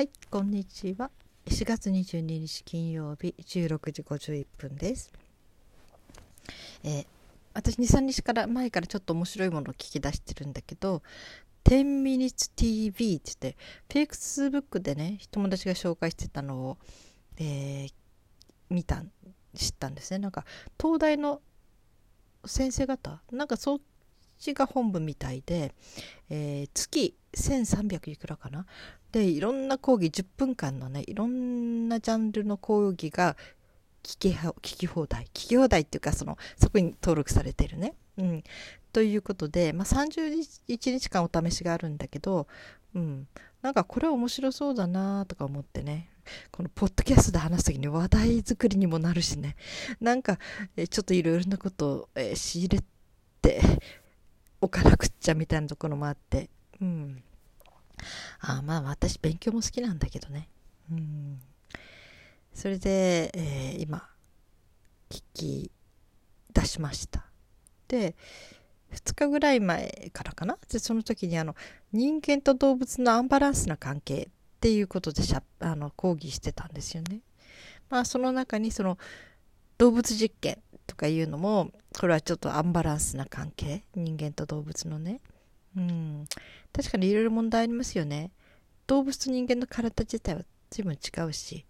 はい、こんにちは。4月22日金曜日16時51分です。えー、私2、3日から前からちょっと面白いものを聞き出してるんだけど、10 minutes TV って言って、Facebook でね、友達が紹介してたのを、えー、見た、知ったんですね。なんか、東大の先生方、なんかそっちが本部みたいで、えー、月1300いくらかな？でいろんな講義10分間のねいろんなジャンルの講義が聞き聞き放題聞き放題っていうかそのそこに登録されてるね。うん、ということで、まあ、31日間お試しがあるんだけど、うん、なんかこれは面白そうだなとか思ってね。このポッドキャストで話す時に話題作りにもなるしね。なんかえちょっといろいろなことを、え仕入れておかなくっちゃみたいなところもあって。うん。あまあ私勉強も好きなんだけどね。うん。それで、えー、今、聞き出しました。で、2日ぐらい前からかな？でその時にあの人間と動物のアンバランスな関係っていうことでしゃあの講義してたんですよね。まあその中にその動物実験とかいうのもこれはちょっとアンバランスな関係？人間と動物のね。うん、確かにいろいろ問題ありますよね。動物と人間の体自体は随分違うし。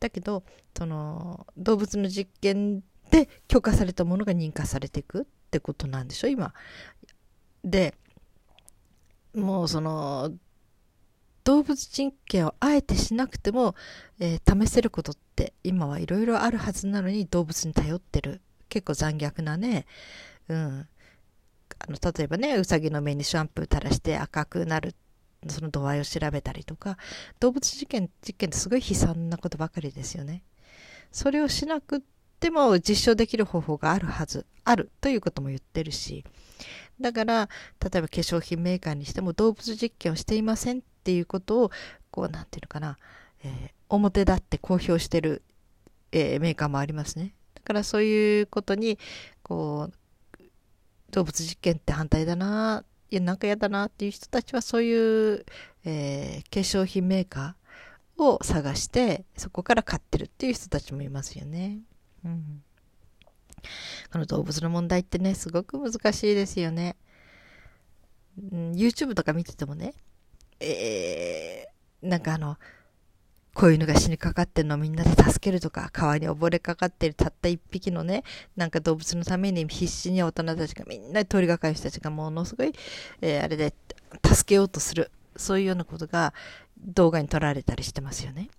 だけどその動物の実験で許可されたものが認可されていくってことなんでしょ？今。でもうその動物実験をあえてしなくても、えー、試せることって今はいろいろあるはずなのに動物に頼ってる。結構残虐なね、うん、あの例えばねうさぎの目にシャンプー垂らして赤くなるその度合いを調べたりとか動物実験実験ってすごい悲惨なことばかりですよね。それをしなくても実証できる方法があるはずあるということも言ってるしだから例えば化粧品メーカーにしても動物実験をしていませんっていうことをこう何て言うのかな、えー、表立って公表してる、えー、メーカーもありますね。だからそういうことにこう動物実験って反対だないやなんか嫌だなっていう人たちはそういう、えー、化粧品メーカーを探してそこから買ってるっていう人たちもいますよね。うん、この動物の問題ってねすごく難しいですよね。ん、YouTube とか見ててもね、えー、なんかあの子犬が死にかかってるのをみんなで助けるとか、川に溺れかかってるたった一匹のね、なんか動物のために必死に大人たちがみんなで通りがかる人たちがものすごい、えー、あれで助けようとする。そういうようなことが動画に撮られたりしてますよね。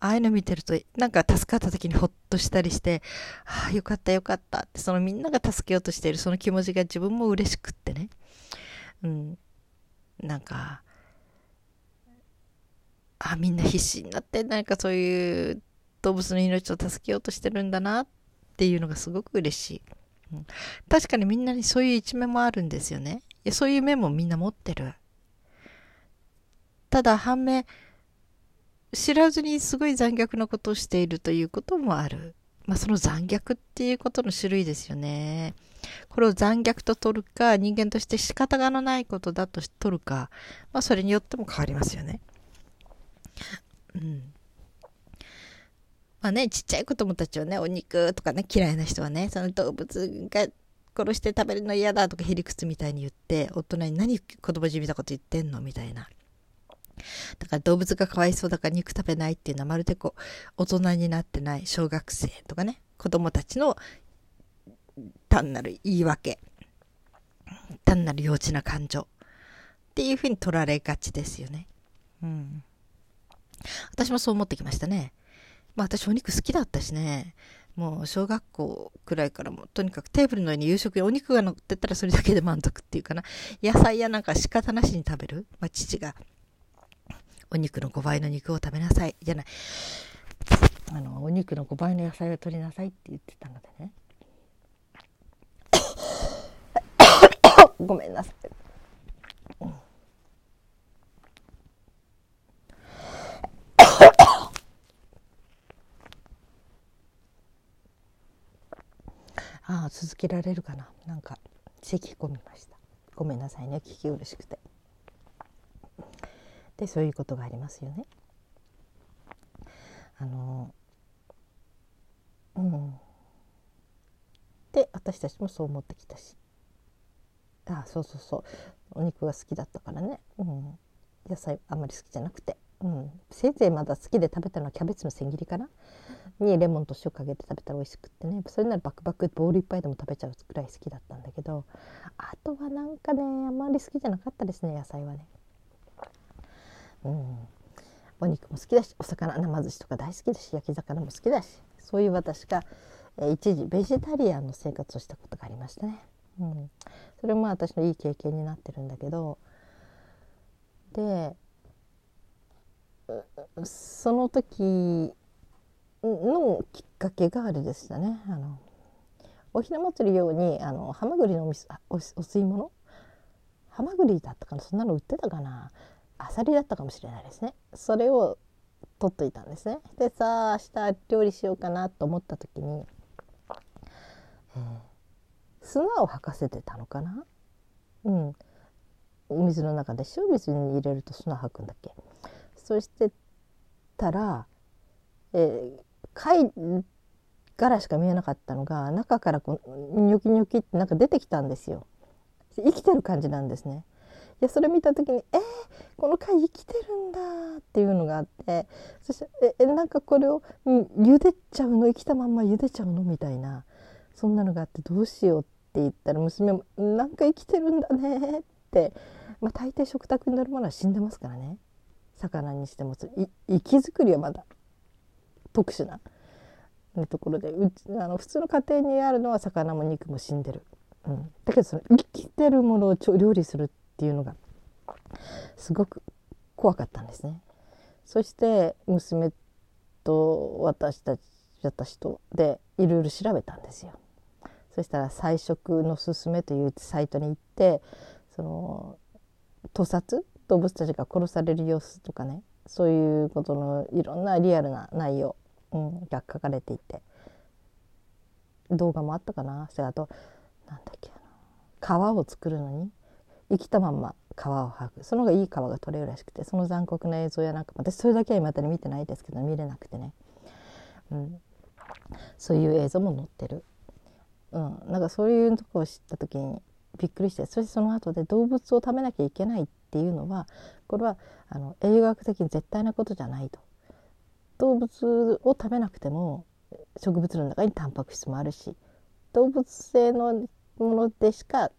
ああいうの見てると、なんか助かった時にほっとしたりして、ああ、よかったよかったって、そのみんなが助けようとしているその気持ちが自分も嬉しくってね。うん。なんか、あみんな必死になってなんかそういう動物の命を助けようとしてるんだなっていうのがすごく嬉しい、うん、確かにみんなにそういう一面もあるんですよね。いやそういう面もみんな持ってる。ただ反面知らずにすごい残虐なことをしているということもある。まあその残虐っていうことの種類ですよね。これを残虐と取るか人間として仕方がないことだと取るかまあそれによっても変わりますよね。うん。まあね、ちっちゃい子供たちはね、お肉とかね、嫌いな人はね、その動物が殺して食べるの嫌だとかへりくつみたいに言って、大人に何子供じみたこと言ってんの？みたいな。だから動物がかわいそうだから肉食べないっていうのはまるでこう、大人になってない小学生とかね、子供たちの単なる言い訳。単なる幼稚な感情。っていうふうに取られがちですよね。うん。私もそう思ってきましたね。まあ私お肉好きだったしね。もう小学校くらいからもとにかくテーブルの上に夕食にお肉が乗ってたらそれだけで満足っていうかな。野菜やなんか仕方なしに食べる。まあ父がお肉の5倍の肉を食べなさい。じゃない。あの、お肉の5倍の野菜を取りなさいって言ってたのでね。ごめんなさい。ああ続けられるかな？なんか咳込みました。ごめんなさいね。聞き苦しくて。でそういうことがありますよね。あのうん。で私たちもそう思ってきたし。あそうそうそう。お肉が好きだったからね、うん、野菜あんまり好きじゃなくて、うん、せいぜいまだ好きで食べたのはキャベツの千切りかな？にレモンと塩かけて食べたら美味しくってね。それならバクバクボールいっぱいでも食べちゃうくらい好きだったんだけど。あとはなんかねあんまり好きじゃなかったですね野菜はね。うん。お肉も好きだしお魚生寿司とか大好きだし焼き魚も好きだし。そういう私が、えー、一時ベジタリアンの生活をしたことがありましたね。うん、それも私のいい経験になってるんだけど。でその時のきっかけがあれでしたね。あのおひな祭りようにあのハマグリのおおお吸い物？ハマグリだったかな？そんなの売ってたかな？アサリだったかもしれないですね。それを取っといたんですね。でさあ明日料理しようかなと思った時に、えー、砂を吐かせてたのかな？うん。お水の中で。塩水に入れると砂吐くんだっけ？そしてたら、えー、貝からしか見えなかったのが中からこうニョキニョキってなんか出てきたんですよ。生きてる感じなんですね。いやそれ見た時にえー、この貝生きてるんだっていうのがあってそしてえなんかこれを、茹でちゃうの？生きたまんま茹でちゃうの？みたいなそんなのがあってどうしようって言ったら娘も「なんか生きてるんだね」って、まあ、大抵食卓に乗るものは死んでますからね。魚にしても生き作りはまだ特殊なところでうちあの普通の家庭にあるのは魚も肉も死んでる、うん、だけどその生きてるものを料理するっていうのがすごく怖かったんですね。そして娘と私たち私とでいろいろ調べたんですよ。そしたら「菜食のすすめ」というサイトに行ってその屠殺動物たちが殺される様子とかねそういうことのいろんなリアルな内容、うん、が書かれていて動画もあったかな。それあとなんだっけ皮を作るのに生きたまんま皮を剥ぐその方がいい皮が取れるらしくてその残酷な映像やなんか私それだけはまたに見てないですけど見れなくてね、うん、そういう映像も載ってる、うん、なんかそういうとこを知った時にびっくりしてそしてその後で動物を食べなきゃいけないってていうのはこれはあの栄養学的に絶対なことじゃないと。動物を食べなくても植物の中にタンパク質もあるし動物性のものでしか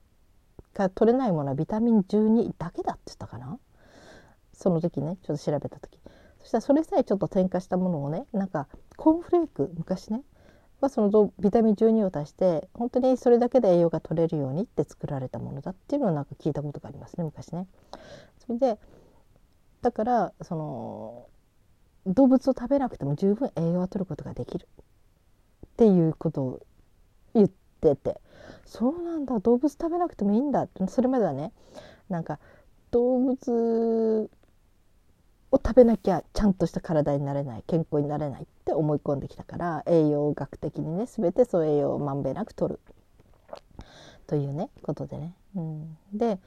が取れないものはビタミン12だけだって言ったかな？その時ねちょっと調べた時そしたらそれさえちょっと添加したものをねなんかコーンフレーク昔ねはそのビタミン12を足して本当にそれだけで栄養が取れるようにって作られたものだっていうのをなんか聞いたことがありますね昔ね。それでだからその動物を食べなくても十分栄養を取ることができるっていうことを言っててそうなんだ動物食べなくてもいいんだってそれまではねなんか動物を食べなきゃちゃんとした体になれない健康になれないっって思い込んできたから栄養学的にね全てそう栄養をまんべんなく取るというねことでね。うん、で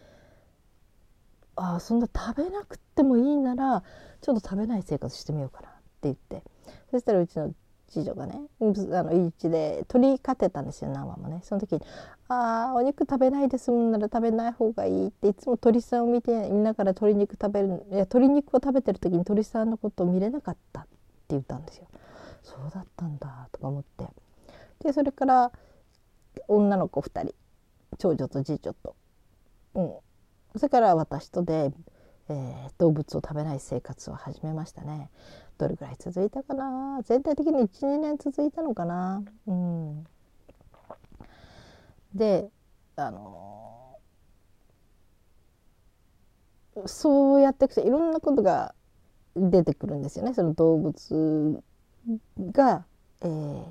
あそんな食べなくてもいいならちょっと食べない生活してみようかなって言ってそしたらうちの次女がねあの一で鶏飼ってたんですよ生もねその時に「ああお肉食べないで済むなら食べない方がいい」っていつも鳥さんを見て見ながら鶏肉食べるいや鶏肉を食べてる時に鳥さんのことを見れなかったって言ったんですよ。そうだったんだとか思って。でそれから女の子2人。長女と次女と、うん、それから私とで、えー、動物を食べない生活を始めましたね。どれぐらい続いたかな。全体的に12年続いたのかな。うん。であのそうやっていくといろんなことが出てくるんですよね。その動物が、えー、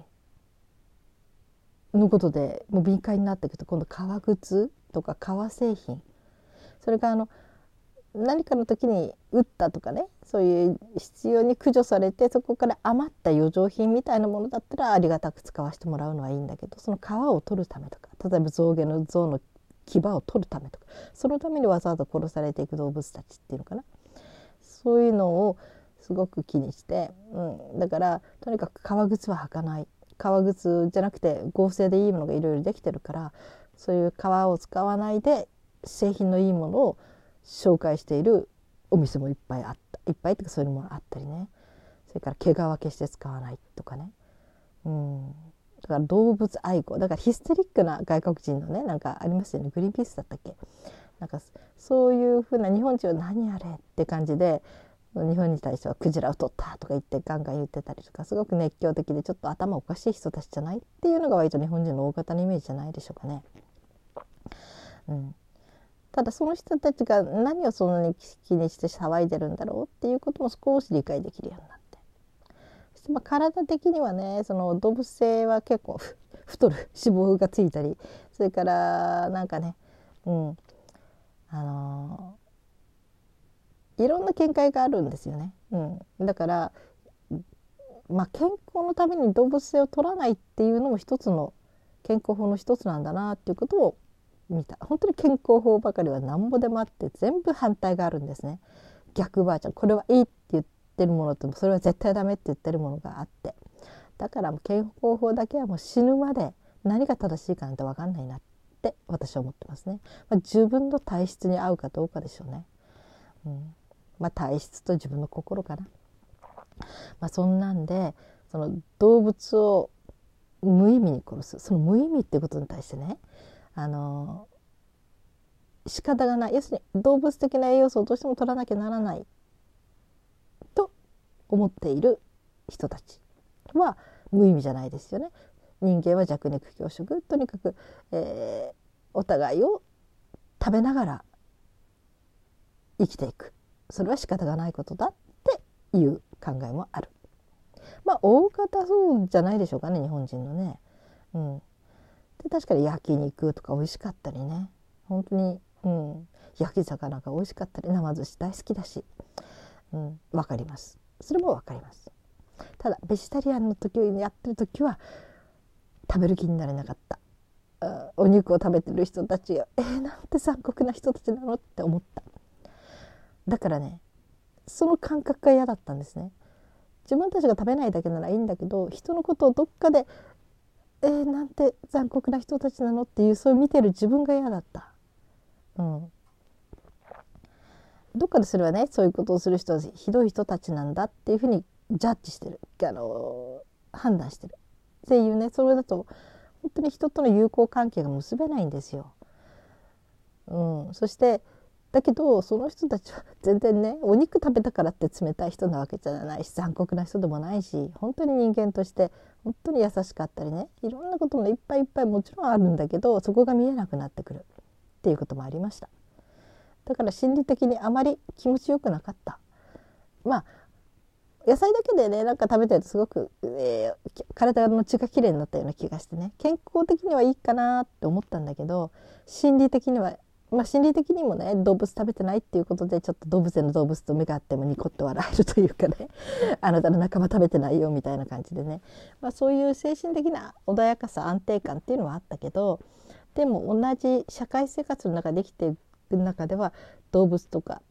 のことでもう敏感になっていくと今度革靴とか革製品。それからあの何かの時に打ったとかねそういう必要に駆除されてそこから余った余剰品みたいなものだったらありがたく使わせてもらうのはいいんだけどその皮を取るためとか例えば象牙の象の牙を取るためとかそのためにわざわざ殺されていく動物たちっていうのかな。そういうのをすごく気にして、うん、だからとにかく革靴は履かない。革靴じゃなくて合成でいいものがいろいろできてるからそういう革を使わないで製品のいいものを紹介しているお店もいっぱいあった。いっぱいっていうかそういうのもあったりね。それから毛皮消して使わないとかね、うん、だから動物愛護。だからヒステリックな外国人のねなんかありますよね。グリーンピースだったっけ？なんかそういうふうな日本人は何あれって感じで日本に対してはクジラを取ったとか言ってガンガン言ってたりとかすごく熱狂的でちょっと頭おかしい人たちじゃないっていうのが割と日本人の大型のイメージじゃないでしょうかね。うん、ただその人たちが何をそんなに気にして騒いでるんだろうっていうことも少し理解できるようになって。そしてまあ体的にはねその動物性は結構太る脂肪がついたりそれからなんかねうん。あのいろんな見解があるんですよね。うん、だからまあ、健康のために動物性を取らないっていうのも一つの健康法の一つなんだなっていうことを見た。本当に健康法ばかりはなんぼでもあって全部反対があるんですね。逆ばあちゃんこれはいいって言ってるものとそれは絶対ダメって言ってるものがあって。だから健康法だけはもう死ぬまで何が正しいかなんて分かんないなって私は思ってますね、まあ、自分の体質に合うかどうかでしょうね、うん。まあ、体質と自分の心かな。まあ、そんなんでその動物を無意味に殺す。その無意味ってことに対してねあの仕方がない。要するに動物的な栄養素をどうしても取らなきゃならない。と思っている人たちは無意味じゃないですよね。人間は弱肉強食。とにかく、えー、お互いを食べながら生きていく。それは仕方がないことだっていう考えもある。まあ大方そうじゃないでしょうかね日本人のね。うん、で確かに焼肉とか美味しかったりね。本当に、うん、焼き魚が美味しかったり生寿司大好きだし、うん、分かります。それも分かります。ただベジタリアンの時をやってる時は食べる気になれなかった。お肉を食べてる人たちがえー、なんて残酷な人たちなのって思った。だからねその感覚が嫌だったんですね。自分たちが食べないだけならいいんだけど人のことをどっかでえー、なんて残酷な人たちなのっていうそう見てる自分が嫌だった。うん、どっかでそれはね。そういうことをする人はひどい人たちなんだっていうふうにジャッジしてる。あの判断してる。っていうね。それだと本当に人との友好関係が結べないんですよ。うん、そしてだけどその人たちは全然ねお肉食べたからって冷たい人なわけじゃないし残酷な人でもないし本当に人間として本当に優しかったりねいろんなこともいっぱいいっぱいもちろんあるんだけどそこが見えなくなってくる。っていうこともありました。だから心理的にあまり気持ちよくなかった。まあ野菜だけでねなんか食べてるとすごく、えー、体の血がきれいになったような気がしてね健康的にはいいかなって思ったんだけど心理的にはまあ、心理的にもね動物食べてないっていうことでちょっと動物園の動物と目があってもニコッと笑えるというかね あなたの仲間食べてないよみたいな感じでね、まあ、そういう精神的な穏やかさ安定感っていうのはあったけどでも同じ社会生活の中で生きていく中では動物とか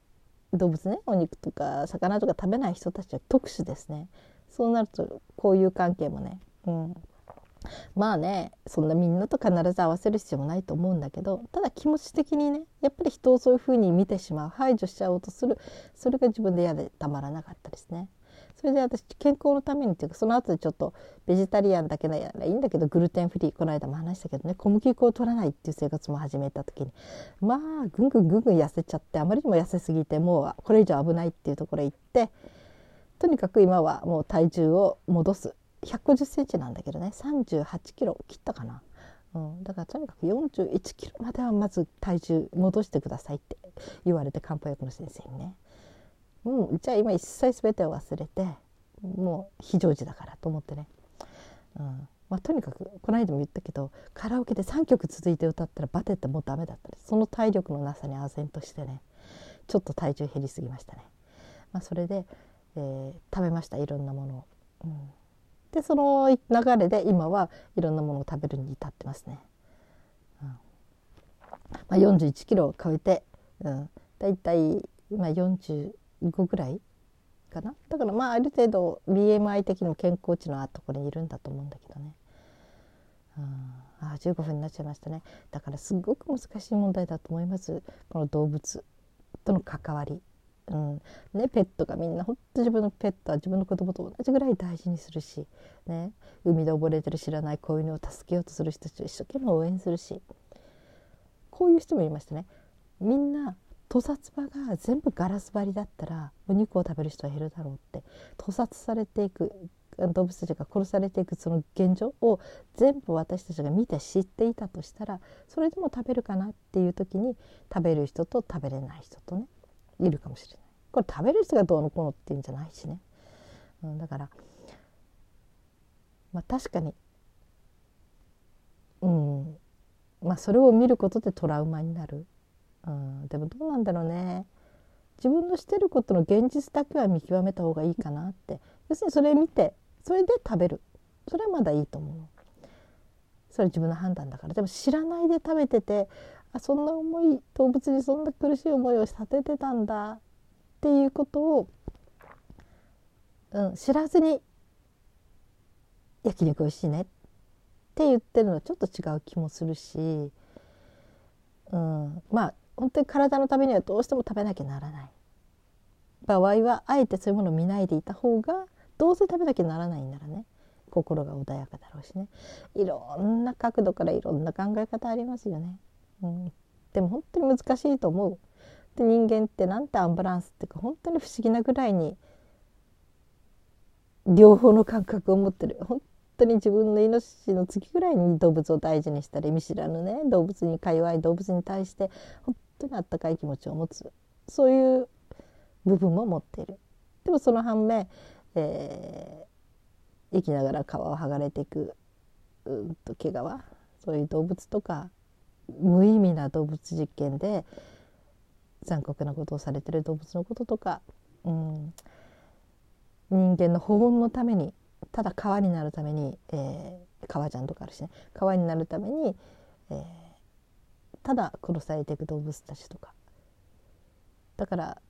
動物ねお肉とか魚とか食べない人たちは特殊ですね。そうなるとこういう関係もね、うん、まあねそんなみんなと必ず合わせる必要もないと思うんだけどただ気持ち的にねやっぱり人をそういうふうに見てしまう排除しちゃおうとするそれが自分で嫌でたまらなかったですね。それで私健康のためにっていうかその後でちょっとベジタリアンだけならいいんだけどグルテンフリーこの間も話したけどね小麦粉を取らないっていう生活も始めた時にまあぐんぐんぐんぐん痩せちゃってあまりにも痩せすぎてもうこれ以上危ないっていうところへ行ってとにかく今はもう体重を戻す150センチなんだけどね。38キロ切ったかな、うん、だからとにかく41キロまではまず体重戻してくださいって言われて漢方薬の先生にね、うん、じゃあ今一切全てを忘れてもう非常時だからと思ってね、うん。まあ、とにかくこの間も言ったけどカラオケで3曲続いて歌ったらバテってもうダメだったですその体力のなさに唖然としてねちょっと体重減りすぎましたね、まあ、それで、えー、食べました。いろんなものを。うん。でその流れで今はいろんなものを食べるに至ってますね。うんまあ、41キロを超えて、うん、だいたい今45ぐらいかなだからまあある程度 BMI 的にも健康値のあところにいるんだと思うんだけどね。うん、あ15分になっちゃいましたねだからすごく難しい問題だと思いますこの動物との関わり。うん。ね、ペットがみんな本当自分のペットは自分の子供と同じぐらい大事にするし、ね、海で溺れてる知らない子犬を助けようとする人たちを一生懸命応援するし。こういう人もいましたね。みんな屠殺場が全部ガラス張りだったらお肉を食べる人は減るだろうって。屠殺されていく動物たちが殺されていくその現状を全部私たちが見て知っていたとしたらそれでも食べるかなっていう時に食べる人と食べれない人とね。いるかもしれない。これ食べる人がどうのこうのっていうんじゃないしね。うん、だからまあ確かにうんまあそれを見ることでトラウマになる。うん、でもどうなんだろうね。自分のしてることの現実だけは見極めた方がいいかなって要するにそれ見てそれで食べるそれはまだいいと思うそれ自分の判断だからでも知らないで食べててあそんな思い動物にそんな苦しい思いをさせてたんだっていうことを、うん、知らずに焼肉おいしいねって言ってるのはちょっと違う気もするし、うん、まあ本当に体のためにはどうしても食べなきゃならない場合はあえてそういうものを見ないでいた方がどうせ食べなきゃならないんならね心が穏やかだろうしねいろんな角度からいろんな考え方ありますよね。うん、でも本当に難しいと思う。で人間ってなんてアンバランスっていうか本当に不思議なぐらいに両方の感覚を持ってる本当に自分の命の次ぐらいに動物を大事にしたり見知らぬね動物にか弱い動物に対して本当にあったかい気持ちを持つそういう部分も持っている。でもその反面えー、生きながら皮を剥がれていくうんと毛皮そういう動物とか無意味な動物実験で残酷なことをされてる動物のこととか、うん、人間の保温のためにただ川になるために、えー、川ちゃんとかあるしね川になるために、えー、ただ殺されていく動物たちとかだから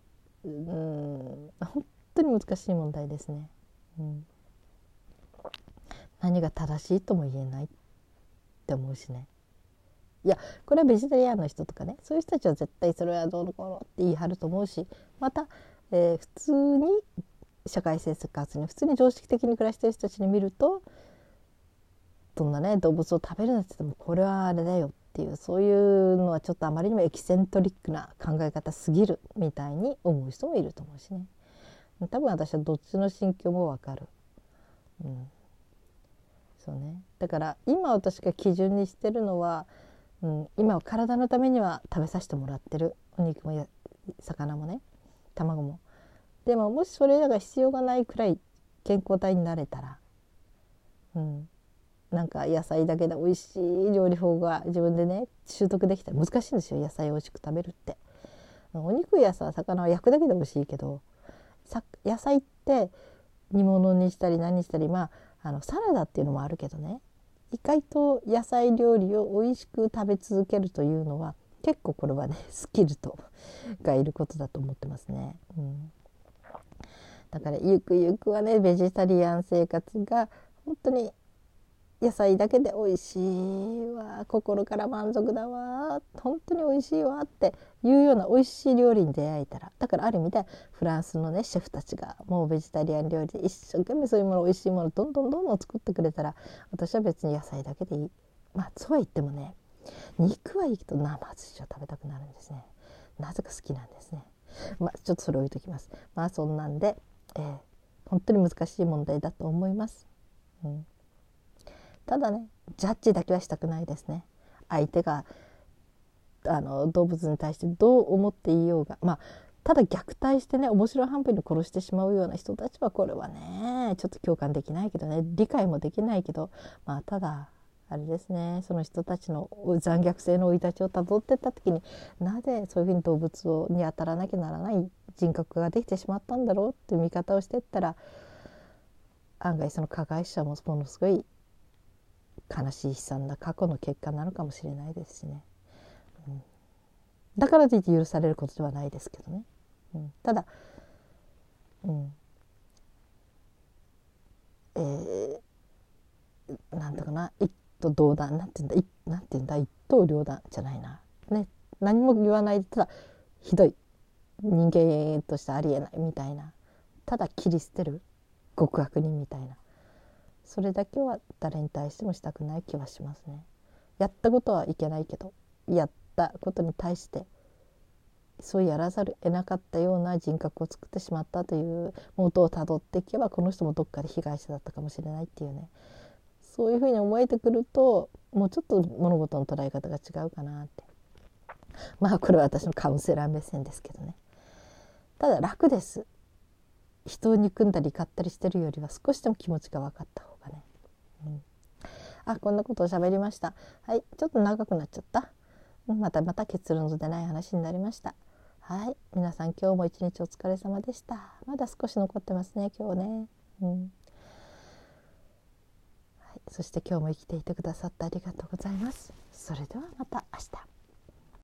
うん本当に難しい問題ですね。うん、何が正しいとも言えないって思うしね。いやこれはベジタリアンの人とかねそういう人たちは絶対それはどうのこうのって言い張ると思うしまた、えー、普通に社会生活に普通に常識的に暮らしてる人たちに見るとどんなね動物を食べるなんて言ってもこれはあれだよっていうそういうのはちょっとあまりにもエキセントリックな考え方すぎるみたいに思う人もいると思うしね。多分私はどっちの心境もわかる。うん、そうね、だから今私が基準にしてるのは、うん、今は体のためには食べさせてもらってるお肉も魚もね卵も。でももしそれらが必要がないくらい健康体になれたら、うん、なんか野菜だけで美味しい料理法が自分でね習得できたら難しいんですよ野菜を美味しく食べるって。お肉やさ魚は焼くだけで美味しいけど野菜って煮物にしたり何にしたりまああのサラダっていうのもあるけどね意外と野菜料理を美味しく食べ続けるというのは結構これはね スキルとがいることだと思ってますね。うん、だからゆくゆくはねベジタリアン生活が本当に野菜だけで美味しいわ心から満足だわ本当に美味しいわっていうような美味しい料理に出会えたらだからある意味でフランスのねシェフたちがもうベジタリアン料理で一生懸命そういうもの美味しいものどんどんどんどん作ってくれたら私は別に野菜だけでいい。まあそうは言ってもね肉はいいけど生寿司を食べたくなるんですね。なぜか好きなんですねまあちょっとそれ置いときます。まあそんなんで、えー、本当に難しい問題だと思います、うん。ただねジャッジだけはしたくないですね。相手があの動物に対してどう思っていようがまあただ虐待してね面白半分に殺してしまうような人たちはこれはねちょっと共感できないけどね理解もできないけどまあただあれですねその人たちの残虐性の生い立ちをたどってった時になぜそういうふうに動物をに当たらなきゃならない人格ができてしまったんだろうっていう見方をしてったら案外その加害者もものすごい悲しい悲惨な過去の結果なのかもしれないですしね、うん、だからといって許されることではないですけどね、うん、ただ、うん、えー、なんだかな一刀両断なんて言うんだなんて言うんだ一刀両断じゃないな。ね。何も言わないでただひどい。人間としてありえないみたいな。ただ切り捨てる。極悪人みたいな。それだけは誰に対してもしたくない気はしますね。やったことはいけないけどやったことに対してそうやらざる得なかったような人格を作ってしまったという元をたどっていけばこの人もどっかで被害者だったかもしれないっていうね。そういうふうに思えてくるともうちょっと物事の捉え方が違うかなって。まあこれは私のカウンセラー目線ですけどね。ただ楽です。人を憎んだり怒ったりしてるよりは少しでも気持ちが分かった方、うん、あこんなことを喋りました。はい。ちょっと長くなっちゃった。またまた結論の出ない話になりました。はい。皆さん今日も一日お疲れ様でした。まだ少し残ってますね今日ね。うん。はい、そして今日も生きていてくださってありがとうございます。それではまた明日。